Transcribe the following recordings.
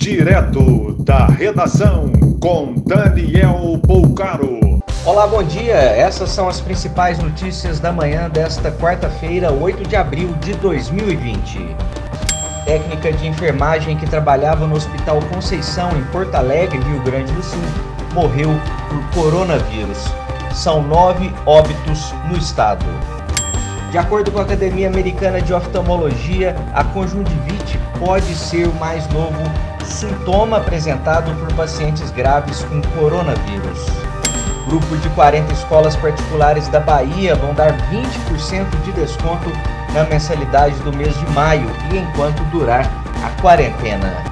direto da redação com Daniel Poucaro. Olá, bom dia. Essas são as principais notícias da manhã desta quarta-feira, 8 de abril de 2020. Técnica de enfermagem que trabalhava no Hospital Conceição, em Porto Alegre, Rio Grande do Sul, morreu por coronavírus. São nove óbitos no estado. De acordo com a Academia Americana de Oftalmologia, a conjuntivite pode ser o mais novo sintoma apresentado por pacientes graves com coronavírus. Grupo de 40 escolas particulares da Bahia vão dar 20% de desconto na mensalidade do mês de maio e enquanto durar a quarentena.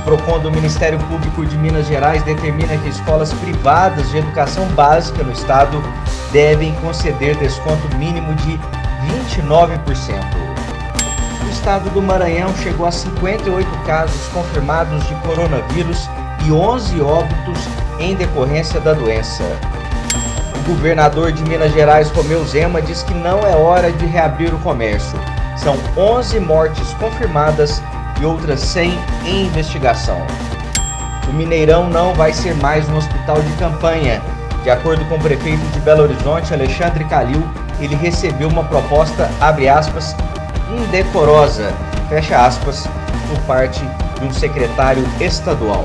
O PROCON do Ministério Público de Minas Gerais determina que escolas privadas de educação básica no estado devem conceder desconto mínimo de 29%. Estado do Maranhão chegou a 58 casos confirmados de coronavírus e 11 óbitos em decorrência da doença. O governador de Minas Gerais, Romeu Zema, diz que não é hora de reabrir o comércio. São 11 mortes confirmadas e outras 100 em investigação. O Mineirão não vai ser mais um hospital de campanha. De acordo com o prefeito de Belo Horizonte, Alexandre Calil, ele recebeu uma proposta, abre aspas, indecorosa, fecha aspas, por parte de um secretário estadual.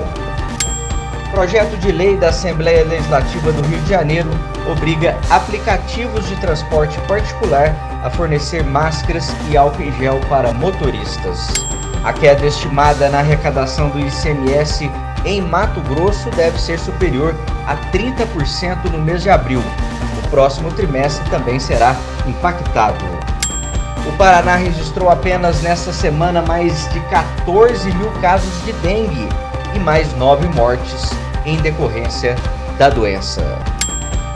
Projeto de lei da Assembleia Legislativa do Rio de Janeiro obriga aplicativos de transporte particular a fornecer máscaras e álcool em gel para motoristas. A queda estimada na arrecadação do ICMS em Mato Grosso deve ser superior a 30% no mês de abril. O próximo trimestre também será impactado. O Paraná registrou apenas nesta semana mais de 14 mil casos de dengue e mais nove mortes em decorrência da doença.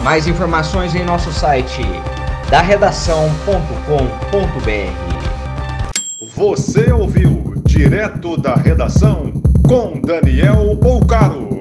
Mais informações em nosso site da redação.com.br. Você ouviu direto da redação com Daniel Poucaro.